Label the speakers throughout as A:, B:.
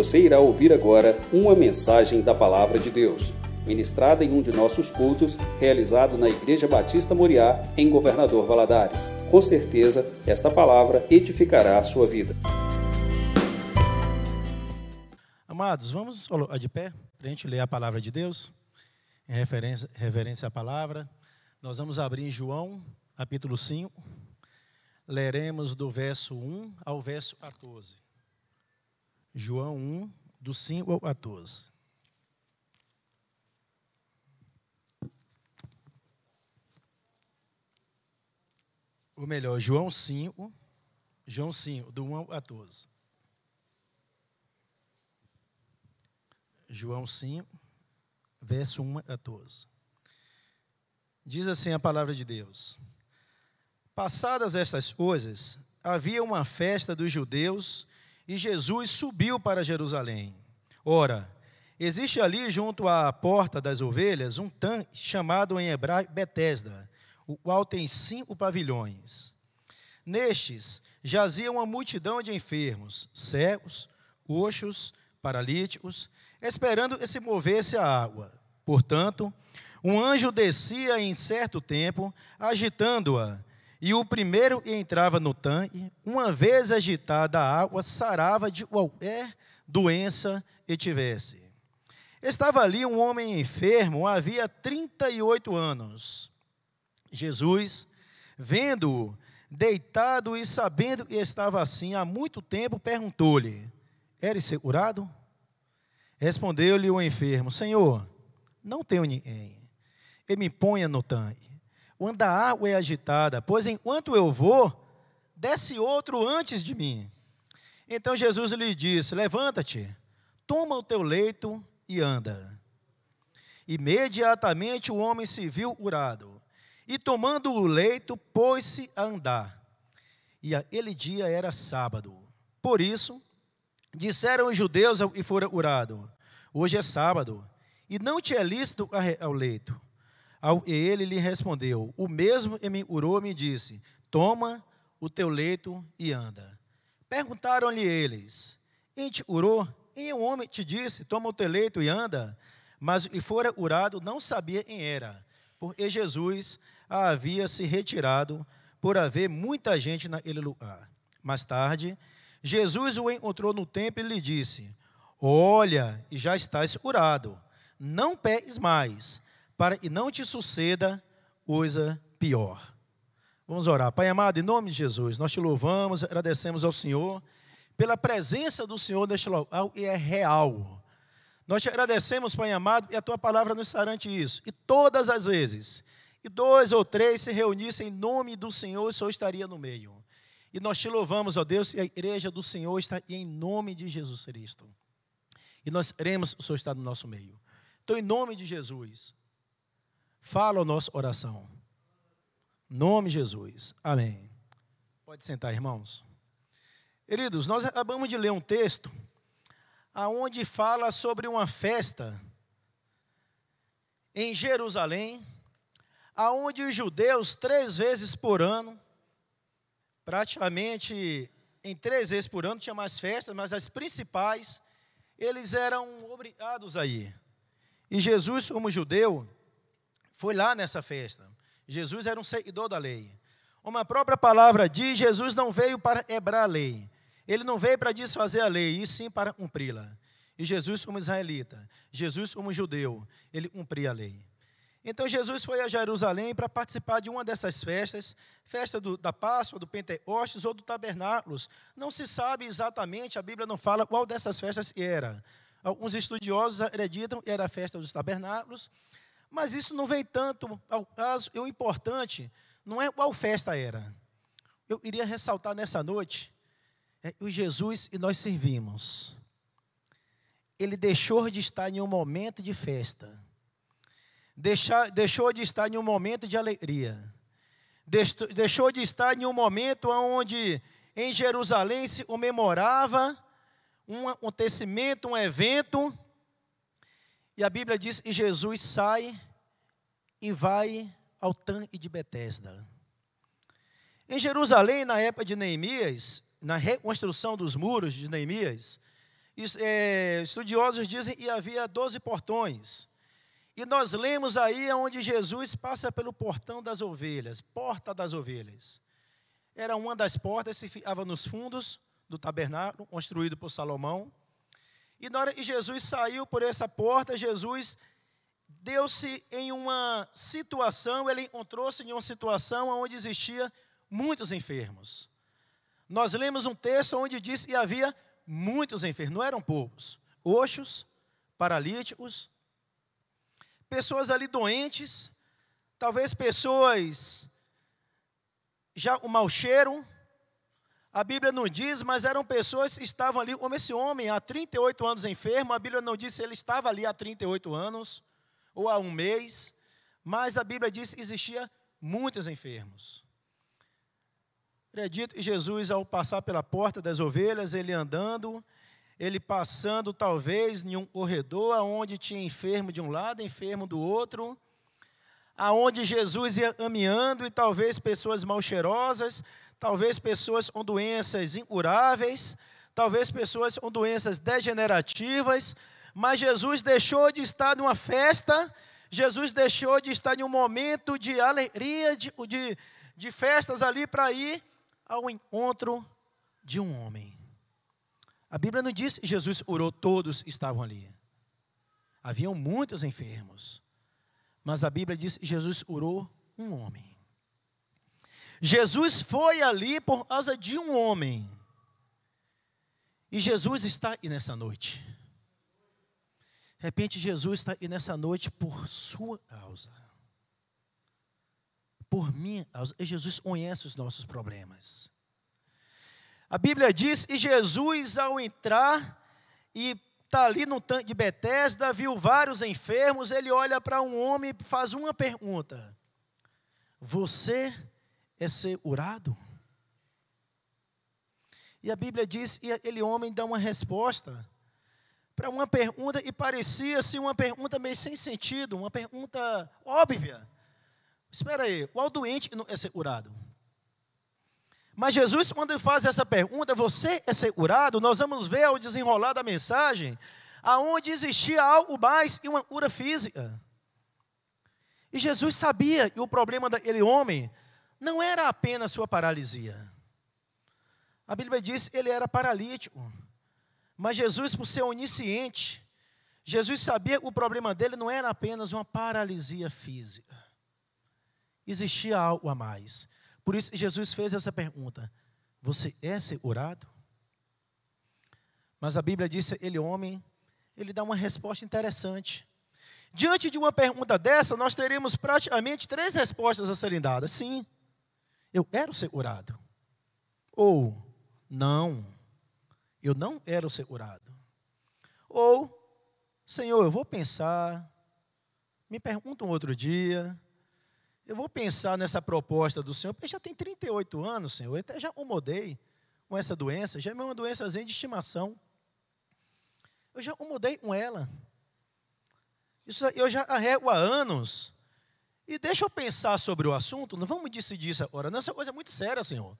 A: Você irá ouvir agora uma mensagem da Palavra de Deus, ministrada em um de nossos cultos, realizado na Igreja Batista Moriá, em Governador Valadares. Com certeza, esta palavra edificará a sua vida.
B: Amados, vamos de pé para a gente ler a palavra de Deus, em referência, à palavra. Nós vamos abrir em João, capítulo 5. Leremos do verso 1 ao verso 14. João 1, do 5 ao 14. Ou melhor, João 5, João 5, do 1 ao 14. João 5, verso 1 a 14. Diz assim a palavra de Deus: Passadas estas coisas, havia uma festa dos judeus e Jesus subiu para Jerusalém. Ora, existe ali junto à porta das ovelhas um tanque chamado em hebraico Betesda, o qual tem cinco pavilhões. Nestes jazia uma multidão de enfermos, cegos, coxos, paralíticos, esperando que se movesse a água. Portanto, um anjo descia em certo tempo, agitando-a, e o primeiro entrava no tanque, uma vez agitada a água, sarava de qualquer doença que tivesse. Estava ali um homem enfermo, havia 38 anos. Jesus, vendo-o deitado e sabendo que estava assim há muito tempo, perguntou-lhe: Eres curado? Respondeu-lhe o enfermo: Senhor, não tenho ninguém. E me ponha no tanque. Quando a água é agitada, pois enquanto eu vou, desce outro antes de mim. Então Jesus lhe disse: Levanta-te, toma o teu leito e anda. Imediatamente o homem se viu curado, e tomando o leito, pôs-se a andar. E aquele dia era sábado. Por isso, disseram os judeus e fora curado: Hoje é sábado, e não te é lícito ao leito. E ele lhe respondeu: O mesmo que me curou me disse: Toma o teu leito e anda. Perguntaram-lhe eles: Quem te curou? Quem um homem te disse: Toma o teu leito e anda? Mas e fora curado não sabia quem era, porque Jesus havia se retirado por haver muita gente naquele lugar. Mais tarde, Jesus o encontrou no templo e lhe disse: Olha, e já estás curado não peques mais, para que não te suceda coisa pior. Vamos orar. Pai amado, em nome de Jesus, nós te louvamos, agradecemos ao Senhor pela presença do Senhor neste local e é real. Nós te agradecemos, Pai amado, e a tua palavra nos garante isso. E todas as vezes, e dois ou três se reunissem em nome do Senhor, o Senhor estaria no meio. E nós te louvamos, ó Deus, e a igreja do Senhor está em nome de Jesus Cristo. E nós queremos o Senhor estar no nosso meio. Então, em nome de Jesus, fala a nossa oração. Nome Jesus. Amém. Pode sentar, irmãos. Queridos, nós acabamos de ler um texto aonde fala sobre uma festa em Jerusalém, aonde os judeus três vezes por ano, praticamente em três vezes por ano tinha mais festas, mas as principais eles eram obrigados a ir. E Jesus, como judeu, foi lá nessa festa. Jesus era um seguidor da lei. Uma própria palavra diz: Jesus não veio para quebrar a lei. Ele não veio para desfazer a lei, e sim para cumpri-la. E Jesus, como israelita, Jesus, como judeu, ele cumpria a lei. Então Jesus foi a Jerusalém para participar de uma dessas festas, festa do, da Páscoa, do Pentecostes ou do Tabernáculos. Não se sabe exatamente, a Bíblia não fala qual dessas festas era. Alguns estudiosos acreditam que era a festa dos tabernáculos, mas isso não vem tanto ao caso. E o importante não é qual festa era. Eu iria ressaltar nessa noite é, o Jesus e nós servimos. Ele deixou de estar em um momento de festa, deixou, deixou de estar em um momento de alegria, deixou de estar em um momento onde em Jerusalém se comemorava um acontecimento, um evento, e a Bíblia diz que Jesus sai e vai ao tanque de Betesda. Em Jerusalém, na época de Neemias, na reconstrução dos muros de Neemias, é, estudiosos dizem que havia doze portões. E nós lemos aí onde Jesus passa pelo portão das ovelhas, porta das ovelhas. Era uma das portas que ficava nos fundos do tabernáculo, construído por Salomão. E na hora que Jesus saiu por essa porta, Jesus deu-se em uma situação, ele encontrou-se em uma situação onde existia muitos enfermos. Nós lemos um texto onde diz que havia muitos enfermos, não eram poucos. Oxos, paralíticos, pessoas ali doentes, talvez pessoas já com mau cheiro. A Bíblia não diz, mas eram pessoas que estavam ali, como esse homem, há 38 anos enfermo. A Bíblia não diz se ele estava ali há 38 anos ou há um mês, mas a Bíblia diz que existia muitos enfermos. Acredito que Jesus, ao passar pela porta das ovelhas, ele andando, ele passando talvez em um corredor onde tinha enfermo de um lado, enfermo do outro, aonde Jesus ia caminhando e talvez pessoas mal cheirosas, talvez pessoas com doenças incuráveis, talvez pessoas com doenças degenerativas, mas Jesus deixou de estar numa festa, Jesus deixou de estar em um momento de alegria, de, de, de festas ali para ir ao encontro de um homem. A Bíblia não diz que Jesus orou, todos estavam ali. Haviam muitos enfermos. Mas a Bíblia diz que Jesus orou um homem. Jesus foi ali por causa de um homem. E Jesus está aí nessa noite. De repente, Jesus está aí nessa noite por sua causa. Por minha causa. E Jesus conhece os nossos problemas. A Bíblia diz que Jesus, ao entrar e está ali no tanque de Betesda, viu vários enfermos, ele olha para um homem e faz uma pergunta: Você é ser curado? E a Bíblia diz, e aquele homem dá uma resposta para uma pergunta e parecia ser uma pergunta meio sem sentido, uma pergunta óbvia. Espera aí, qual doente é ser curado? Mas Jesus, quando ele faz essa pergunta, você é ser curado? Nós vamos ver ao desenrolar da mensagem, aonde existia algo mais que uma cura física. E Jesus sabia que o problema daquele homem não era apenas sua paralisia. A Bíblia diz que ele era paralítico. Mas Jesus, por ser onisciente, Jesus sabia que o problema dele não era apenas uma paralisia física. Existia algo a mais. Por isso Jesus fez essa pergunta: Você é segurado? Mas a Bíblia disse: ele homem, ele dá uma resposta interessante. Diante de uma pergunta dessa, nós teríamos praticamente três respostas a serem dadas. Sim, eu quero ser curado. Ou, não, eu não quero ser curado. Ou, Senhor, eu vou pensar, me pergunta um outro dia, eu vou pensar nessa proposta do Senhor, porque já tem 38 anos, Senhor, eu até já acomodei com essa doença, já é uma doençazinha de estimação. Eu já acomodei com ela. Isso eu já arrego há anos. E deixa eu pensar sobre o assunto, não vamos decidir isso agora, não, essa coisa é muito séria, Senhor.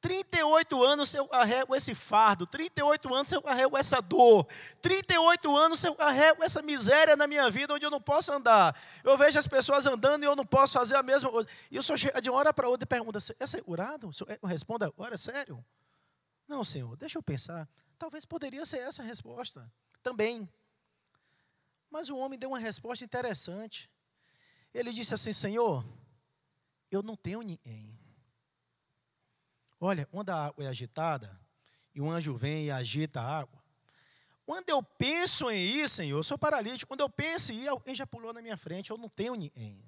B: 38 anos eu carrego esse fardo, 38 anos eu carrego essa dor, 38 anos eu carrego essa miséria na minha vida onde eu não posso andar. Eu vejo as pessoas andando e eu não posso fazer a mesma coisa. E o senhor chega de uma hora para outra e pergunta: é segurado? O senhor responde agora, é sério? Não, senhor, deixa eu pensar. Talvez poderia ser essa a resposta também. Mas o homem deu uma resposta interessante. Ele disse assim: Senhor, eu não tenho ninguém Olha, quando a água é agitada e um anjo vem e agita a água, quando eu penso em ir, Senhor, eu sou paralítico, quando eu penso em ir, alguém já pulou na minha frente, eu não tenho ninguém.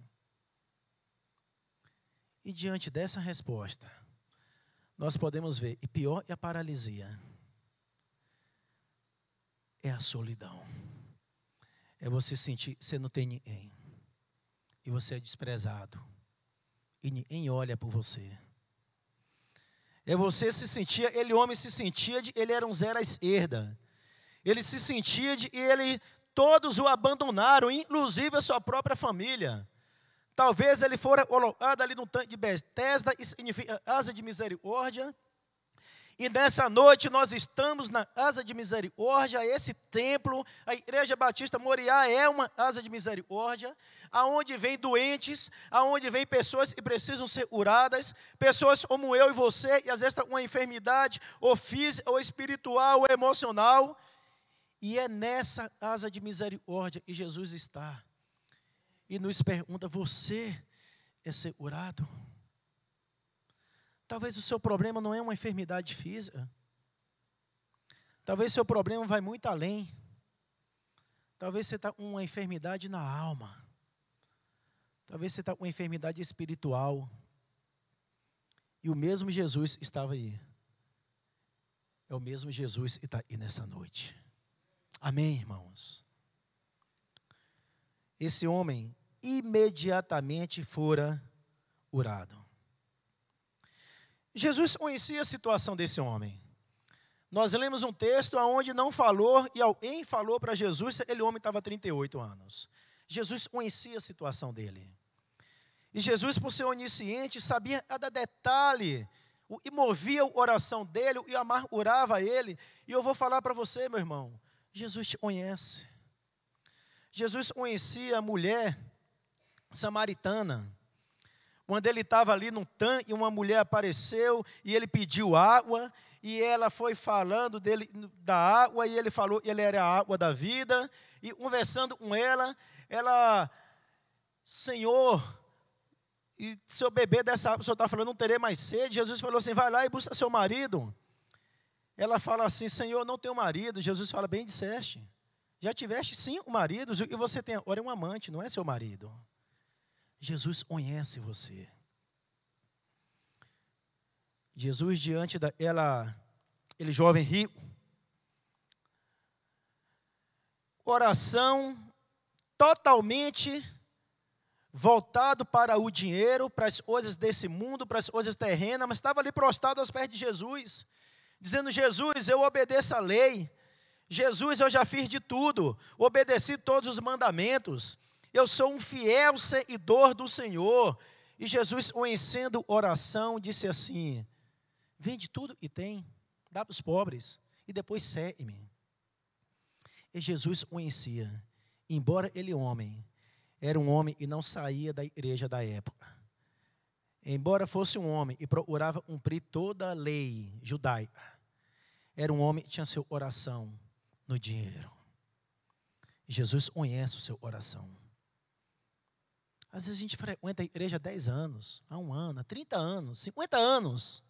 B: E diante dessa resposta, nós podemos ver, e pior é a paralisia, é a solidão. É você sentir, você não tem ninguém. E você é desprezado. E ninguém olha por você. É você se sentia, ele homem se sentia de, ele era um zero à esquerda. Ele se sentia de, ele todos o abandonaram, inclusive a sua própria família. Talvez ele fora colocado ali no tanque de Bethesda, isso significa asa de misericórdia. E nessa noite nós estamos na asa de misericórdia, esse templo, a Igreja Batista Moriá é uma asa de misericórdia, aonde vem doentes, aonde vem pessoas que precisam ser curadas, pessoas como eu e você, e às vezes está com uma enfermidade, ou física, ou espiritual, ou emocional, e é nessa asa de misericórdia que Jesus está. E nos pergunta: você é ser curado? Talvez o seu problema não é uma enfermidade física. Talvez seu problema vai muito além. Talvez você está com uma enfermidade na alma. Talvez você está com uma enfermidade espiritual. E o mesmo Jesus estava aí. É o mesmo Jesus que está aí nessa noite. Amém, irmãos? Esse homem imediatamente fora curado. Jesus conhecia a situação desse homem. Nós lemos um texto onde não falou, e alguém falou para Jesus, aquele homem estava 38 anos. Jesus conhecia a situação dele. E Jesus, por ser onisciente, sabia cada detalhe, e movia a oração dele, e amargurava ele. E eu vou falar para você, meu irmão, Jesus te conhece. Jesus conhecia a mulher samaritana quando ele estava ali no tanque, uma mulher apareceu e ele pediu água, e ela foi falando dele da água, e ele falou que ele era a água da vida, e conversando com ela, ela, Senhor, e se eu beber dessa água, o senhor está falando, não terei mais sede. Jesus falou assim: vai lá e busca seu marido. Ela fala assim: Senhor, não tenho marido. Jesus fala: bem disseste. Já tiveste sim um marido, e você tem agora é um amante, não é seu marido. Jesus conhece você. Jesus diante da ela, ele jovem rico, oração totalmente voltado para o dinheiro, para as coisas desse mundo, para as coisas terrenas, mas estava ali prostrado aos pés de Jesus, dizendo: Jesus, eu obedeço a lei. Jesus, eu já fiz de tudo, obedeci todos os mandamentos. Eu sou um fiel seguidor do Senhor. E Jesus, conhecendo oração, disse assim: Vende tudo e tem, dá para os pobres, e depois segue-me. E Jesus conhecia, embora ele homem, era um homem e não saía da igreja da época. Embora fosse um homem e procurava cumprir toda a lei judaica, era um homem que tinha seu coração no dinheiro. Jesus conhece o seu coração. Às vezes a gente frequenta a igreja há 10 anos, há um ano, há 30 anos, 50 anos.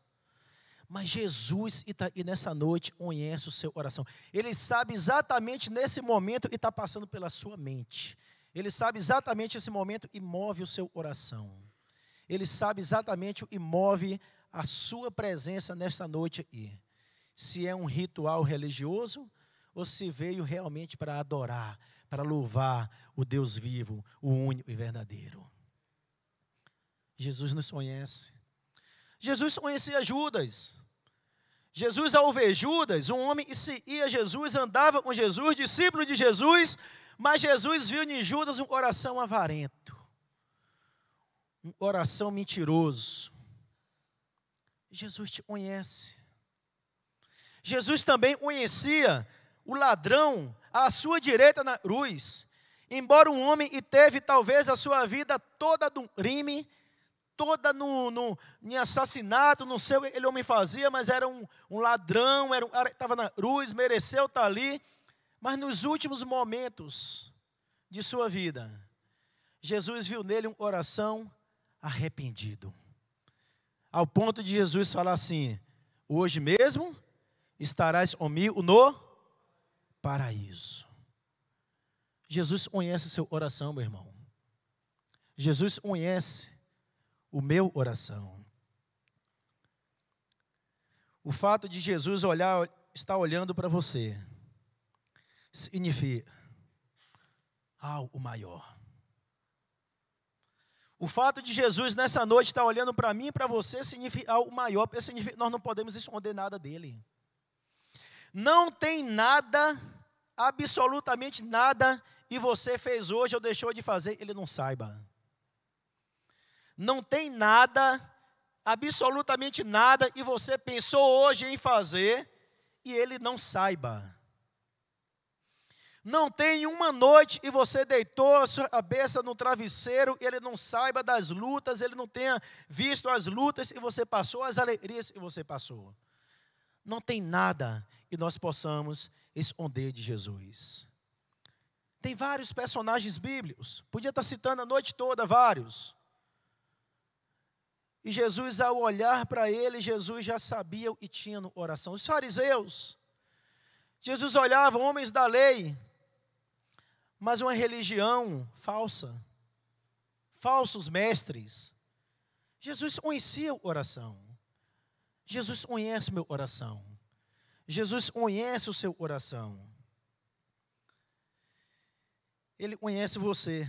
B: Mas Jesus, e nessa noite, conhece o seu coração. Ele sabe exatamente nesse momento que está passando pela sua mente. Ele sabe exatamente esse momento e move o seu coração. Ele sabe exatamente e move a sua presença nesta noite aqui. Se é um ritual religioso ou se veio realmente para adorar, para louvar o Deus vivo, o único e verdadeiro. Jesus nos conhece. Jesus conhecia Judas. Jesus, ao ver Judas, um homem que seguia Jesus, andava com Jesus, discípulo de Jesus, mas Jesus viu em Judas um coração avarento, um coração mentiroso. Jesus te conhece. Jesus também conhecia o ladrão à sua direita na cruz. Embora um homem e teve talvez a sua vida toda do crime, toda no, no, em assassinato, não sei o que aquele homem fazia, mas era um, um ladrão, era estava na cruz, mereceu estar ali. Mas nos últimos momentos de sua vida, Jesus viu nele um coração arrependido. Ao ponto de Jesus falar assim: Hoje mesmo estarás comigo no paraíso. Jesus conhece seu oração, meu irmão. Jesus conhece o meu oração. O fato de Jesus olhar, estar olhando para você, significa algo maior. O fato de Jesus nessa noite estar olhando para mim e para você significa algo maior, porque significa que nós não podemos esconder nada dele. Não tem nada, absolutamente nada, e você fez hoje ou deixou de fazer, ele não saiba. Não tem nada absolutamente nada e você pensou hoje em fazer e ele não saiba. Não tem uma noite e você deitou a sua cabeça no travesseiro, e ele não saiba das lutas, ele não tenha visto as lutas e você passou, as alegrias e você passou. Não tem nada que nós possamos esconder de Jesus. Tem vários personagens bíblicos, podia estar citando a noite toda vários. E Jesus, ao olhar para ele, Jesus já sabia o que tinha no oração. Os fariseus, Jesus olhava, homens da lei, mas uma religião falsa, falsos mestres. Jesus conhecia a oração. Jesus conhece meu oração. Jesus conhece o seu oração. Ele conhece você.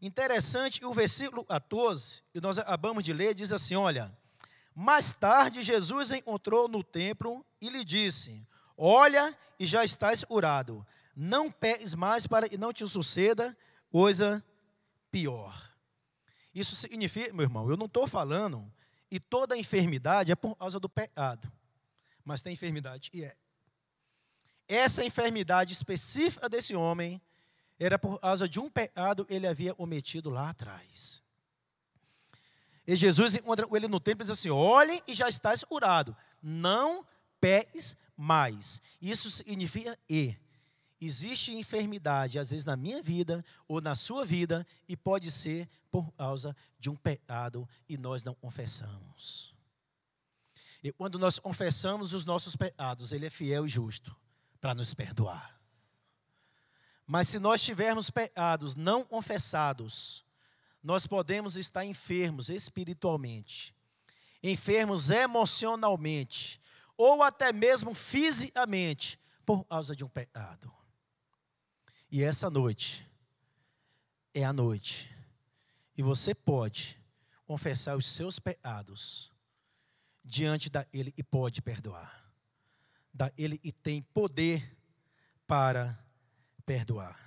B: Interessante, o versículo 14, que nós acabamos de ler, diz assim: Olha, mais tarde Jesus encontrou no templo e lhe disse: Olha, e já estás curado. Não pegues mais para que não te suceda coisa pior. Isso significa, meu irmão, eu não estou falando, e toda enfermidade é por causa do pecado. Mas tem enfermidade e é. Essa enfermidade específica desse homem era por causa de um pecado ele havia cometido lá atrás. E Jesus encontra ele no templo e diz assim: olhem e já estás curado. Não peques mais. Isso significa e. Existe enfermidade, às vezes na minha vida ou na sua vida, e pode ser por causa de um pecado e nós não confessamos. E quando nós confessamos os nossos pecados, Ele é fiel e justo para nos perdoar. Mas se nós tivermos pecados não confessados, nós podemos estar enfermos espiritualmente, enfermos emocionalmente, ou até mesmo fisicamente, por causa de um pecado. E essa noite é a noite. E você pode confessar os seus pecados diante da Ele e pode perdoar. Da Ele e tem poder para perdoar.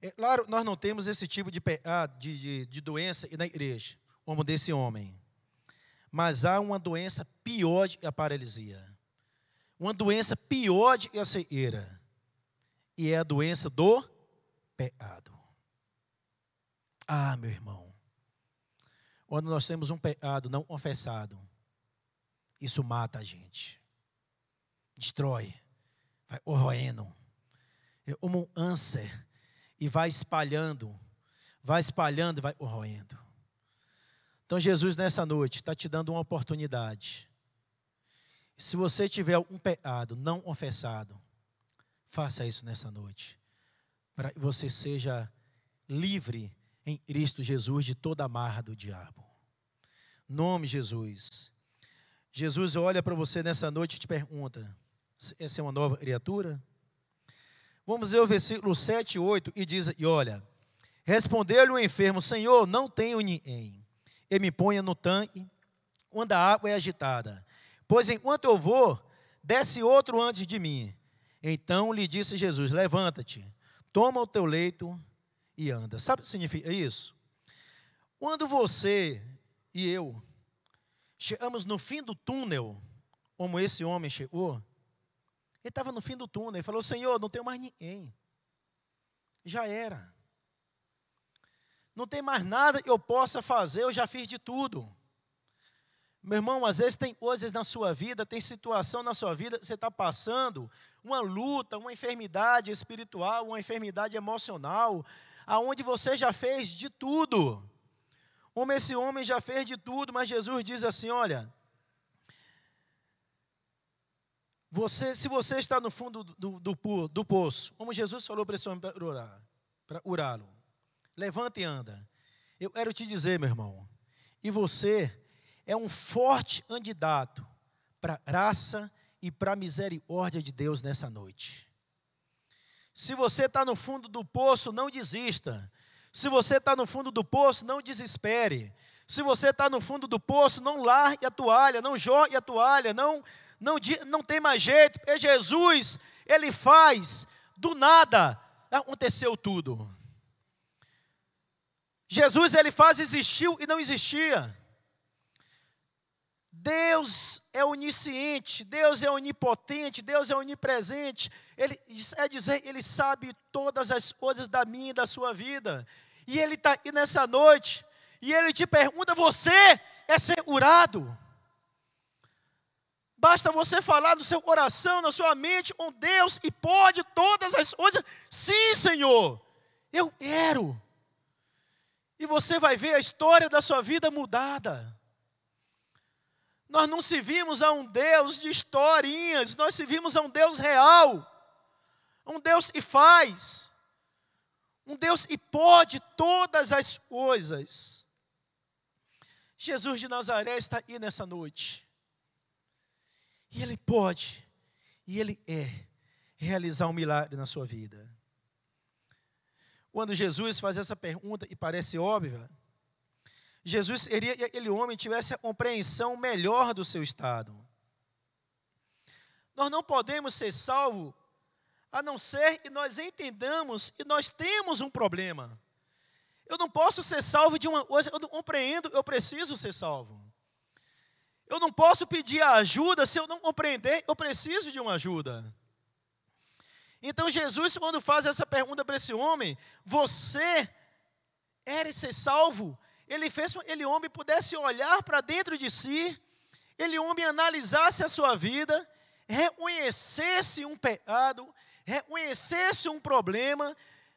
B: É claro, nós não temos esse tipo de, pecado, de, de, de doença na igreja, como desse homem. Mas há uma doença pior de a paralisia. Uma doença pior de a cegueira e é a doença do pecado. Ah, meu irmão, quando nós temos um pecado não confessado, isso mata a gente, destrói, vai corroendo, é como um âncer, e vai espalhando, vai espalhando e vai corroendo. Então, Jesus, nessa noite, está te dando uma oportunidade. Se você tiver um pecado não confessado, Faça isso nessa noite, para que você seja livre em Cristo Jesus de toda a marra do diabo. Nome Jesus. Jesus olha para você nessa noite e te pergunta: essa é uma nova criatura? Vamos ver o versículo 7 e 8 e diz: E olha, respondeu-lhe o enfermo: Senhor, não tenho ninguém. Ele me ponha no tanque, quando a água é agitada. Pois enquanto eu vou, desce outro antes de mim. Então lhe disse Jesus: Levanta-te, toma o teu leito e anda. Sabe o que significa isso? Quando você e eu chegamos no fim do túnel, como esse homem chegou, ele estava no fim do túnel, ele falou: Senhor, não tenho mais ninguém. Já era. Não tem mais nada que eu possa fazer, eu já fiz de tudo. Meu irmão, às vezes tem coisas na sua vida, tem situação na sua vida que você está passando, uma luta, uma enfermidade espiritual, uma enfermidade emocional, aonde você já fez de tudo. Como esse homem já fez de tudo, mas Jesus diz assim: olha, você, se você está no fundo do, do, do poço, como Jesus falou para esse homem para orar, para urá-lo, levanta e anda. Eu quero te dizer, meu irmão, e você é um forte candidato para graça e para a misericórdia de Deus nessa noite. Se você está no fundo do poço, não desista. Se você está no fundo do poço, não desespere. Se você está no fundo do poço, não largue a toalha, não jogue a toalha, não, não, não tem mais jeito, porque Jesus, Ele faz do nada, aconteceu tudo. Jesus, Ele faz existiu e não existia. Deus é onisciente, Deus é onipotente, Deus é onipresente. Ele é dizer, Ele sabe todas as coisas da minha e da sua vida. E Ele está aqui nessa noite, e Ele te pergunta: você é segurado? Basta você falar no seu coração, na sua mente com Deus, e pode todas as coisas. Sim, Senhor, eu quero. E você vai ver a história da sua vida mudada. Nós não servimos a um Deus de historinhas, nós servimos a um Deus real, um Deus que faz, um Deus que pode todas as coisas. Jesus de Nazaré está aí nessa noite, e Ele pode, e Ele é, realizar um milagre na sua vida. Quando Jesus faz essa pergunta, e parece óbvia, Jesus queria que aquele homem tivesse a compreensão melhor do seu estado. Nós não podemos ser salvos a não ser que nós entendamos que nós temos um problema. Eu não posso ser salvo de uma coisa, eu não compreendo, eu preciso ser salvo. Eu não posso pedir ajuda se eu não compreender, eu preciso de uma ajuda. Então Jesus, quando faz essa pergunta para esse homem, você era ser salvo? Ele fez aquele homem pudesse olhar para dentro de si, ele homem analisasse a sua vida, reconhecesse um pecado, reconhecesse um problema,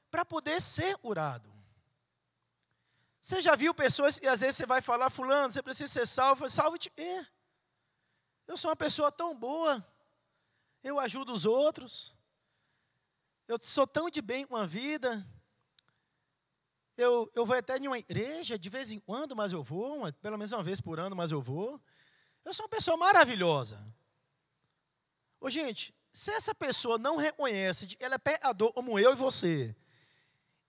B: para poder ser curado. Você já viu pessoas que às vezes você vai falar, fulano, você precisa ser salvo, salve-te. É. Eu sou uma pessoa tão boa, eu ajudo os outros, eu sou tão de bem com a vida, eu, eu vou até em uma igreja de vez em quando, mas eu vou, uma, pelo menos uma vez por ano, mas eu vou. Eu sou uma pessoa maravilhosa. Ô, gente, se essa pessoa não reconhece ela é pecador como eu e você,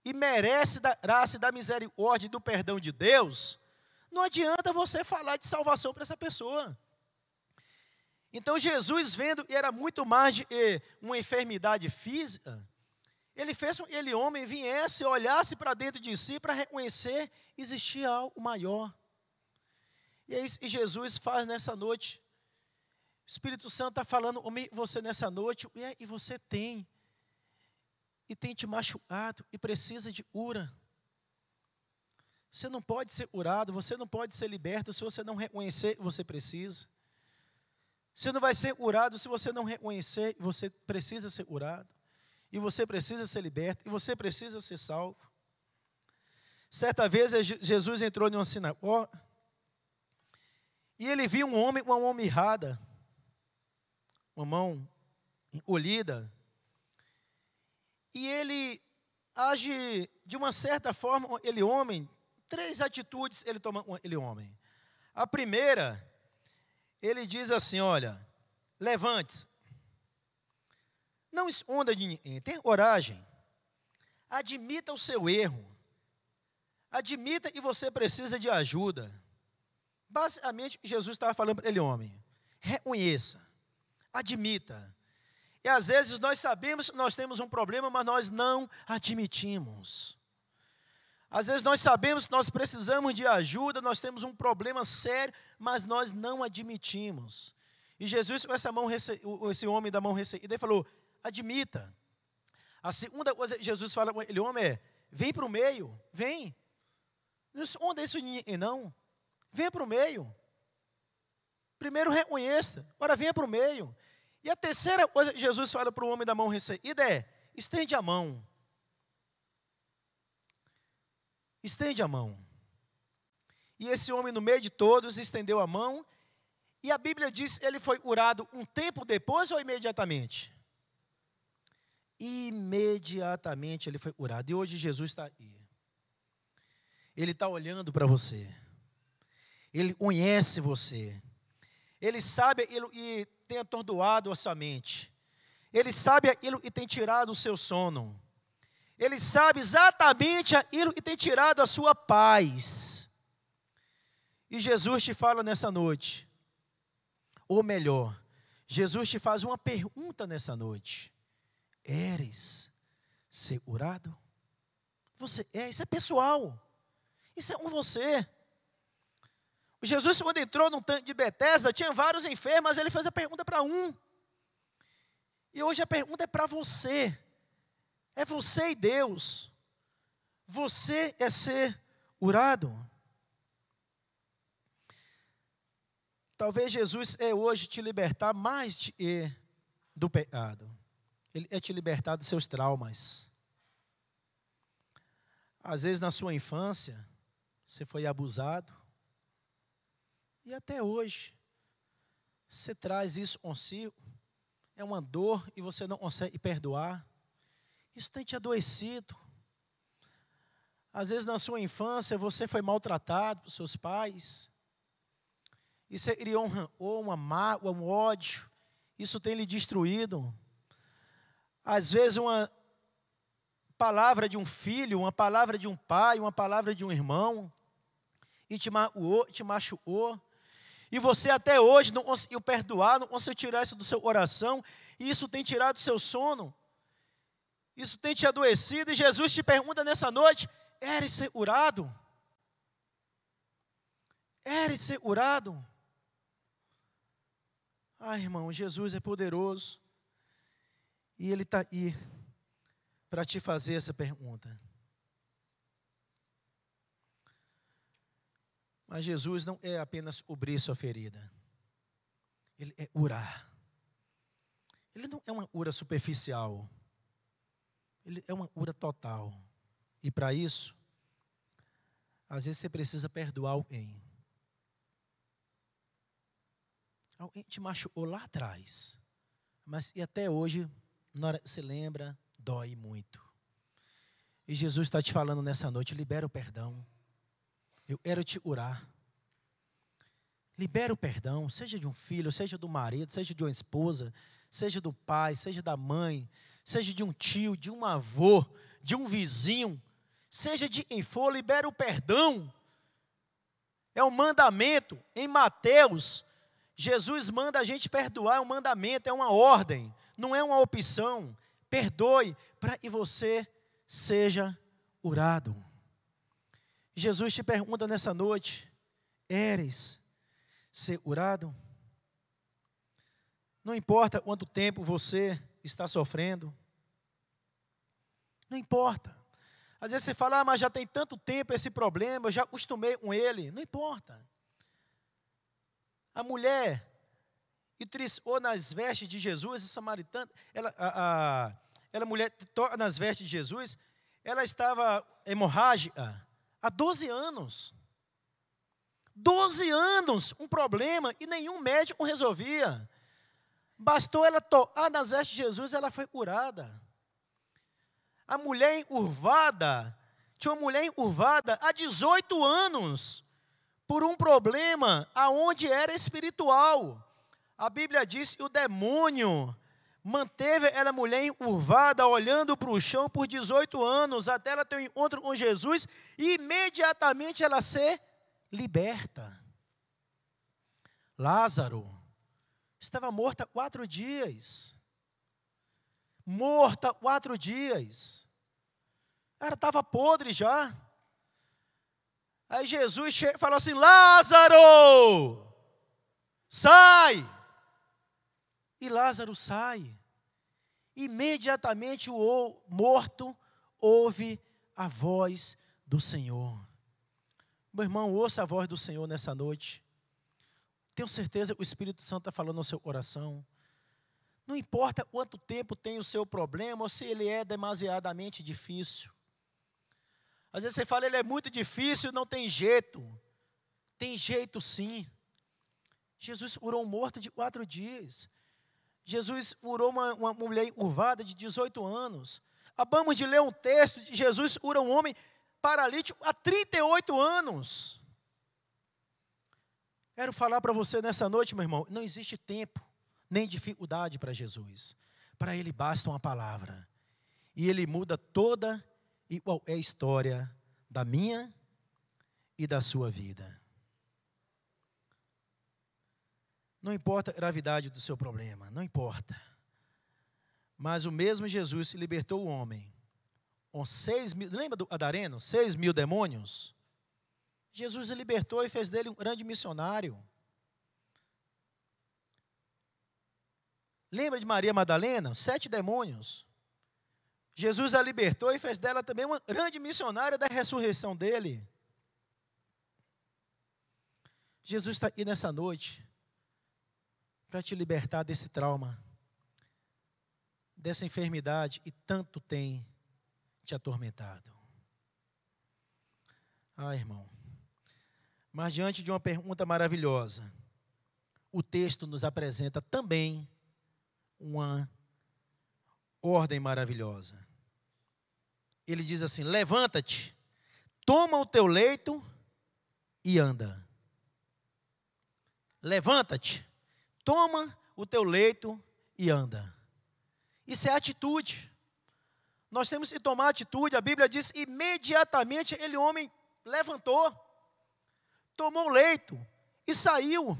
B: e merece da graça e da misericórdia e do perdão de Deus, não adianta você falar de salvação para essa pessoa. Então Jesus, vendo que era muito mais de uma enfermidade física, ele fez aquele homem viesse, olhasse para dentro de si para reconhecer existia algo maior. E é isso que Jesus faz nessa noite. O Espírito Santo está falando com você nessa noite, e você tem, e tem te machucado, e precisa de cura. Você não pode ser curado, você não pode ser liberto se você não reconhecer que você precisa. Você não vai ser curado se você não reconhecer que você precisa ser curado e você precisa ser liberto, e você precisa ser salvo. Certa vez Jesus entrou em uma sinagoga e ele viu um homem com uma mão mirrada, uma mão encolhida, e ele age de uma certa forma, ele homem, três atitudes ele toma ele homem. A primeira, ele diz assim: olha, levante-se, não esconda de ninguém, tenha coragem. Admita o seu erro. Admita que você precisa de ajuda. Basicamente, Jesus estava falando para ele, homem, reconheça, admita. E às vezes nós sabemos que nós temos um problema, mas nós não admitimos. Às vezes nós sabemos que nós precisamos de ajuda, nós temos um problema sério, mas nós não admitimos. E Jesus, com essa mão, esse homem da mão recebida, ele falou: admita. A segunda coisa que Jesus fala com ele, homem, é: vem para o meio, vem. Não esconda isso não. Venha para o meio. Primeiro reconheça, agora venha para o meio. E a terceira coisa que Jesus fala para o homem da mão recebida é: estende a mão. Estende a mão. E esse homem, no meio de todos, estendeu a mão. E a Bíblia diz ele foi curado um tempo depois ou imediatamente? Imediatamente ele foi curado. E hoje Jesus está aí. Ele está olhando para você. Ele conhece você. Ele sabe aquilo que tem atordoado a sua mente. Ele sabe aquilo que tem tirado o seu sono. Ele sabe exatamente aquilo que tem tirado a sua paz. E Jesus te fala nessa noite. Ou melhor, Jesus te faz uma pergunta nessa noite. Eres segurado? Você é, isso é pessoal. Isso é com você. Jesus, quando entrou no tanque de Betesda, tinha vários enfermos, ele fez a pergunta para um. E hoje a pergunta é para você. É você e Deus. Você é ser urado. Talvez Jesus é hoje te libertar mais de, do pecado. É te libertar dos seus traumas. Às vezes na sua infância, você foi abusado. E até hoje, você traz isso consigo. É uma dor e você não consegue perdoar. Isso tem te adoecido. Às vezes na sua infância você foi maltratado por seus pais. Você criou um, uma mágoa, um ódio. Isso tem lhe destruído. Às vezes uma palavra de um filho, uma palavra de um pai, uma palavra de um irmão, e te magoou, te machucou. E você até hoje não conseguiu perdoar, não conseguiu tirar isso do seu coração, e isso tem tirado o seu sono. Isso tem te adoecido, e Jesus te pergunta nessa noite: eres segurado? Eres segurado? Ah, irmão, Jesus é poderoso. E Ele está aí para te fazer essa pergunta. Mas Jesus não é apenas cobrir sua ferida. Ele é curar. Ele não é uma cura superficial. Ele é uma cura total. E para isso, às vezes você precisa perdoar alguém. Alguém te machucou lá atrás. Mas e até hoje, na hora que você lembra, dói muito. E Jesus está te falando nessa noite: libera o perdão. Eu quero te orar. Libera o perdão, seja de um filho, seja do marido, seja de uma esposa, seja do pai, seja da mãe, seja de um tio, de um avô, de um vizinho, seja de quem for, libera o perdão. É um mandamento. Em Mateus, Jesus manda a gente perdoar, é um mandamento, é uma ordem, não é uma opção. Perdoe para que você seja curado. Jesus te pergunta nessa noite: eres segurado? Não importa quanto tempo você está sofrendo, não importa. Às vezes você fala, ah, mas já tem tanto tempo esse problema, eu já acostumei com ele. Não importa. A mulher e triscou nas vestes de Jesus, a samaritana, ela, a, a, ela mulher nas vestes de Jesus, ela estava hemorrágica, há 12 anos. 12 anos, um problema, e nenhum médico resolvia. Bastou ela tocar nas vestes de Jesus, ela foi curada. A mulher encurvada, tinha uma mulher encurvada há 18 anos, por um problema aonde era espiritual. A Bíblia diz que o demônio manteve ela mulher encurvada, olhando para o chão por 18 anos, até ela ter um encontro com Jesus, e imediatamente ela ser liberta. Lázaro estava morta quatro dias. Morta quatro dias. Ela estava podre já. Aí Jesus falou assim: Lázaro, sai! E Lázaro sai. Imediatamente o morto ouve a voz do Senhor. Meu irmão, ouça a voz do Senhor nessa noite. Tenho certeza que o Espírito Santo está falando no seu coração. Não importa quanto tempo tem o seu problema ou se ele é demasiadamente difícil. Às vezes você fala, ele é muito difícil, não tem jeito. Tem jeito sim. Jesus curou um morto de quatro dias. Jesus curou uma, uma mulher curvada de 18 anos. Acabamos de ler um texto de Jesus cura um homem paralítico há 38 anos. Quero falar para você nessa noite, meu irmão, não existe tempo nem dificuldade para Jesus. Para ele basta uma palavra. E ele muda toda e qual é a história da minha e da sua vida. Não importa a gravidade do seu problema, não importa. Mas o mesmo Jesus libertou o homem com seis mil, lembra do Adareno? Seis mil demônios. Jesus libertou e fez dele um grande missionário. Lembra de Maria Madalena? Sete demônios. Jesus a libertou e fez dela também uma grande missionária da ressurreição dele. Jesus está aqui nessa noite para te libertar desse trauma, dessa enfermidade e tanto tem te atormentado. Ah, irmão. Mas diante de uma pergunta maravilhosa, o texto nos apresenta também uma ordem maravilhosa. Ele diz assim: Levanta-te, toma o teu leito e anda. Levanta-te, toma o teu leito e anda. Isso é atitude. Nós temos que tomar atitude. A Bíblia diz: imediatamente ele, homem, levantou, tomou o leito e saiu.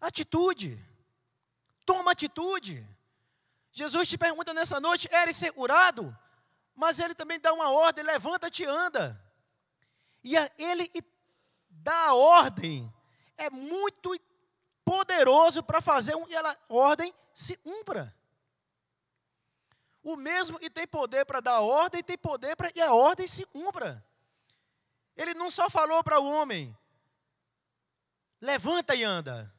B: Atitude. Toma atitude. Jesus te pergunta nessa noite: eres curado? Mas ele também dá uma ordem: levanta-te e anda. E ele dá a ordem, é muito poderoso para fazer um, e a ordem se cumpra. O mesmo e tem poder para dar a ordem, tem poder para e a ordem se cumpra. Ele não só falou para o homem, levanta e anda.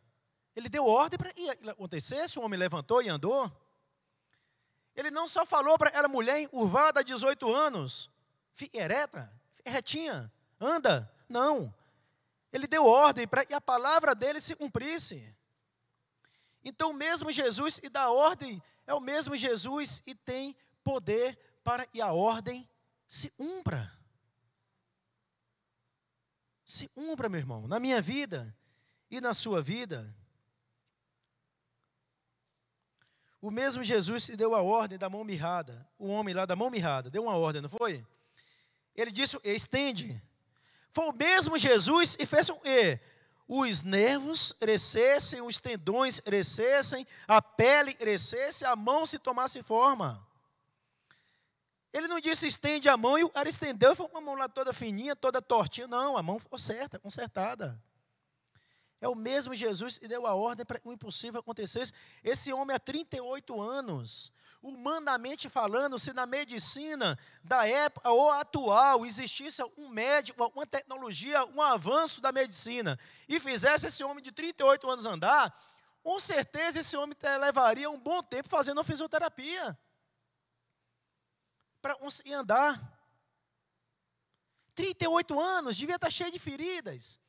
B: Ele deu ordem para que acontecesse, o homem levantou e andou. Ele não só falou para aquela mulher encurvada há 18 anos, ereta, retinha, anda. Não. Ele deu ordem para que a palavra dele se cumprisse. Então, o mesmo Jesus e dá ordem, é o mesmo Jesus e tem poder para que a ordem se cumpra. Se cumpra, meu irmão, na minha vida e na sua vida. O mesmo Jesus se deu a ordem da mão mirrada. O homem lá da mão mirrada deu uma ordem, não foi? Ele disse: estende. Foi o mesmo Jesus e fez o quê? Os nervos crescessem, os tendões crescessem, a pele crescesse, a mão se tomasse forma. Ele não disse estende a mão e o cara estendeu e foi com a mão lá toda fininha, toda tortinha. Não, a mão ficou certa, consertada. É o mesmo Jesus que deu a ordem para que o impossível acontecesse. Esse homem há 38 anos, humanamente falando, se na medicina da época ou atual existisse um médico, uma tecnologia, um avanço da medicina, e fizesse esse homem de 38 anos andar, com certeza esse homem levaria um bom tempo fazendo fisioterapia para conseguir andar. 38 anos, devia estar cheio de feridas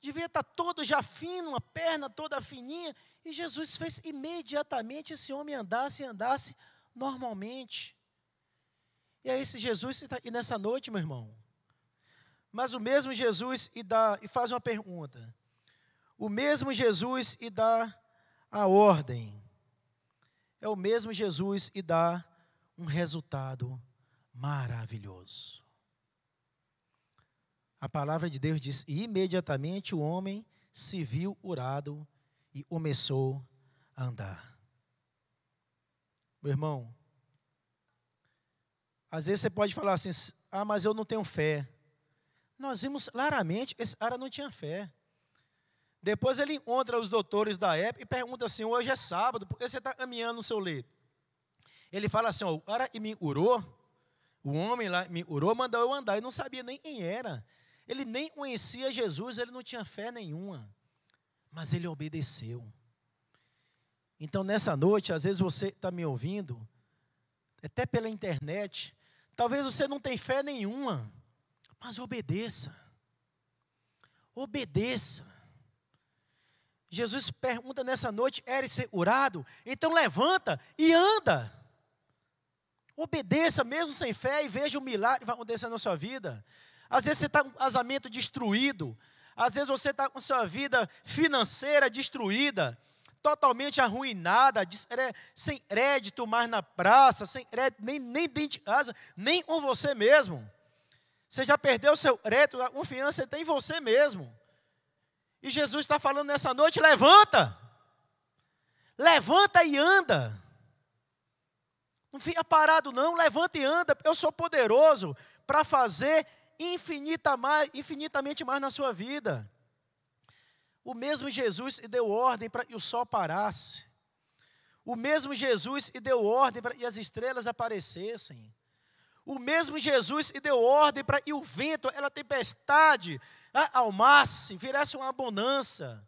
B: devia estar todo já fino, a perna toda fininha, e Jesus fez imediatamente esse homem andasse e andasse normalmente. E é esse Jesus está aqui nessa noite, meu irmão. Mas o mesmo Jesus e, dá, e faz uma pergunta. O mesmo Jesus e dá a ordem. É o mesmo Jesus e dá um resultado maravilhoso. A palavra de Deus diz: E imediatamente o homem se viu curado e começou a andar. Meu irmão, às vezes você pode falar assim: Ah, mas eu não tenho fé. Nós vimos claramente, esse cara não tinha fé. Depois ele encontra os doutores da época e pergunta assim: Hoje é sábado, por que você está caminhando no seu leito? Ele fala assim: O cara me curou, o homem lá me curou, mandou eu andar. e não sabia nem quem era. Ele nem conhecia Jesus, ele não tinha fé nenhuma, mas ele obedeceu. Então, nessa noite, às vezes você está me ouvindo, até pela internet, talvez você não tenha fé nenhuma, mas obedeça. Obedeça. Jesus pergunta nessa noite: eres curado? Então levanta e anda. Obedeça mesmo sem fé e veja o milagre que vai acontecer na sua vida. Às vezes você está com um casamento destruído. Às vezes você está com sua vida financeira destruída, totalmente arruinada, sem crédito mais na praça, sem crédito nem, nem dentro de casa, nem com você mesmo. Você já perdeu o seu crédito, a confiança tem em você mesmo. E Jesus está falando nessa noite: levanta, levanta e anda. Não fica parado, não, levanta e anda, eu sou poderoso para fazer infinita mais, infinitamente mais na sua vida. O mesmo Jesus deu ordem para que o sol parasse. O mesmo Jesus deu ordem para que as estrelas aparecessem. O mesmo Jesus deu ordem para que o vento, a tempestade, almasse, virasse uma bonança.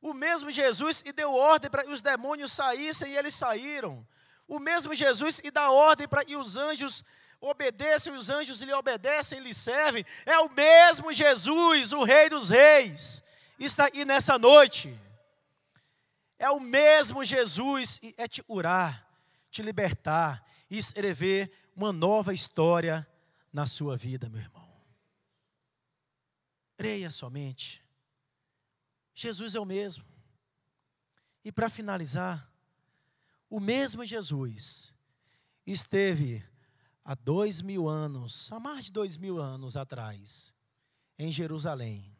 B: O mesmo Jesus e deu ordem para que os demônios saíssem e eles saíram. O mesmo Jesus e dá ordem para que os anjos obedeçam, os anjos lhe obedecem, lhe servem. É o mesmo Jesus, o Rei dos Reis, está aqui nessa noite. É o mesmo Jesus e é te curar, te libertar e escrever uma nova história na sua vida, meu irmão. Creia somente. Jesus é o mesmo. E para finalizar, o mesmo Jesus esteve há dois mil anos, há mais de dois mil anos atrás, em Jerusalém.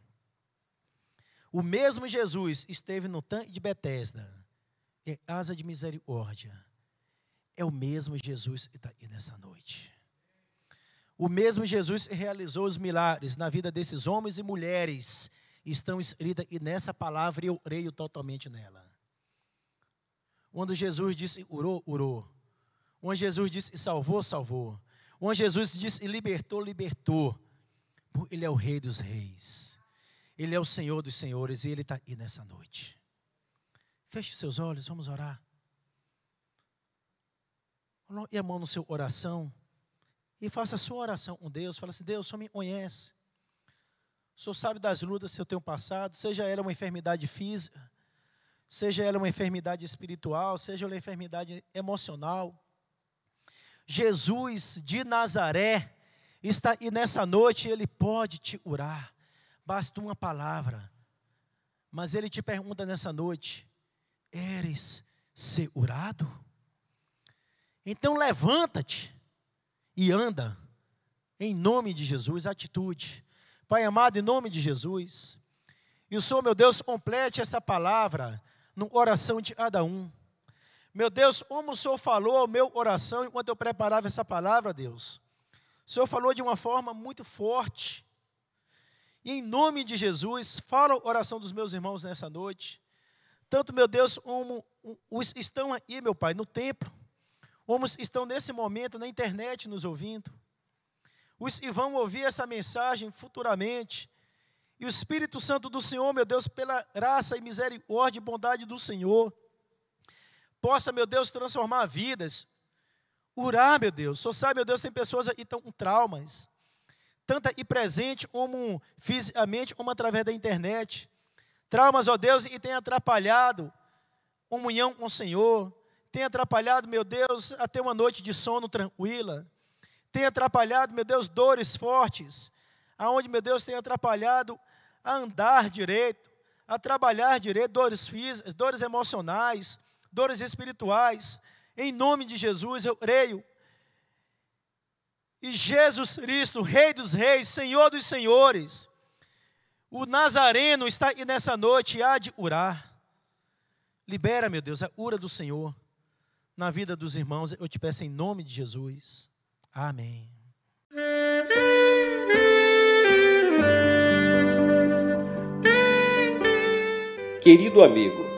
B: O mesmo Jesus esteve no tanque de Betesda, asa de misericórdia. É o mesmo Jesus que está aqui nessa noite. O mesmo Jesus realizou os milagres na vida desses homens e mulheres estão escritas e nessa palavra eu creio totalmente nela. Quando Jesus disse urou, urou. Onde Jesus disse salvou, salvou. Onde Jesus disse libertou, libertou. Ele é o Rei dos Reis. Ele é o Senhor dos Senhores e Ele está aí nessa noite. Feche seus olhos, vamos orar. Coloque a mão no seu oração e faça a sua oração com Deus. Fala assim: Deus, só me conhece. O Senhor sabe das lutas que eu tenho passado, seja ela uma enfermidade física, seja ela uma enfermidade espiritual, seja ela uma enfermidade emocional. Jesus de Nazaré está e nessa noite ele pode te curar. Basta uma palavra. Mas ele te pergunta nessa noite: Eres curado? Então levanta-te e anda em nome de Jesus, atitude. Pai amado, em nome de Jesus, e o Senhor, meu Deus, complete essa palavra no coração de cada um. Meu Deus, como o Senhor falou ao meu coração enquanto eu preparava essa palavra, Deus. O Senhor falou de uma forma muito forte. E em nome de Jesus, fala o coração dos meus irmãos nessa noite. Tanto, meu Deus, como os estão aqui, meu Pai, no templo, como estão nesse momento na internet nos ouvindo os que vão ouvir essa mensagem futuramente. E o Espírito Santo do Senhor, meu Deus, pela graça e misericórdia e bondade do Senhor, possa, meu Deus, transformar vidas. Orar, meu Deus. Só sabe, meu Deus, tem pessoas que estão com traumas, tanto aqui presente como fisicamente, como através da internet. Traumas, ó Deus, e tem atrapalhado comunhão com o Senhor, tem atrapalhado, meu Deus, até uma noite de sono tranquila tem atrapalhado, meu Deus, dores fortes, aonde, meu Deus, tem atrapalhado a andar direito, a trabalhar direito, dores físicas, dores emocionais, dores espirituais. Em nome de Jesus, eu creio. E Jesus Cristo, Rei dos Reis, Senhor dos Senhores, o Nazareno está aqui nessa noite e há de curar. Libera, meu Deus, a cura do Senhor na vida dos irmãos. Eu te peço em nome de Jesus. Amém.
A: Querido amigo,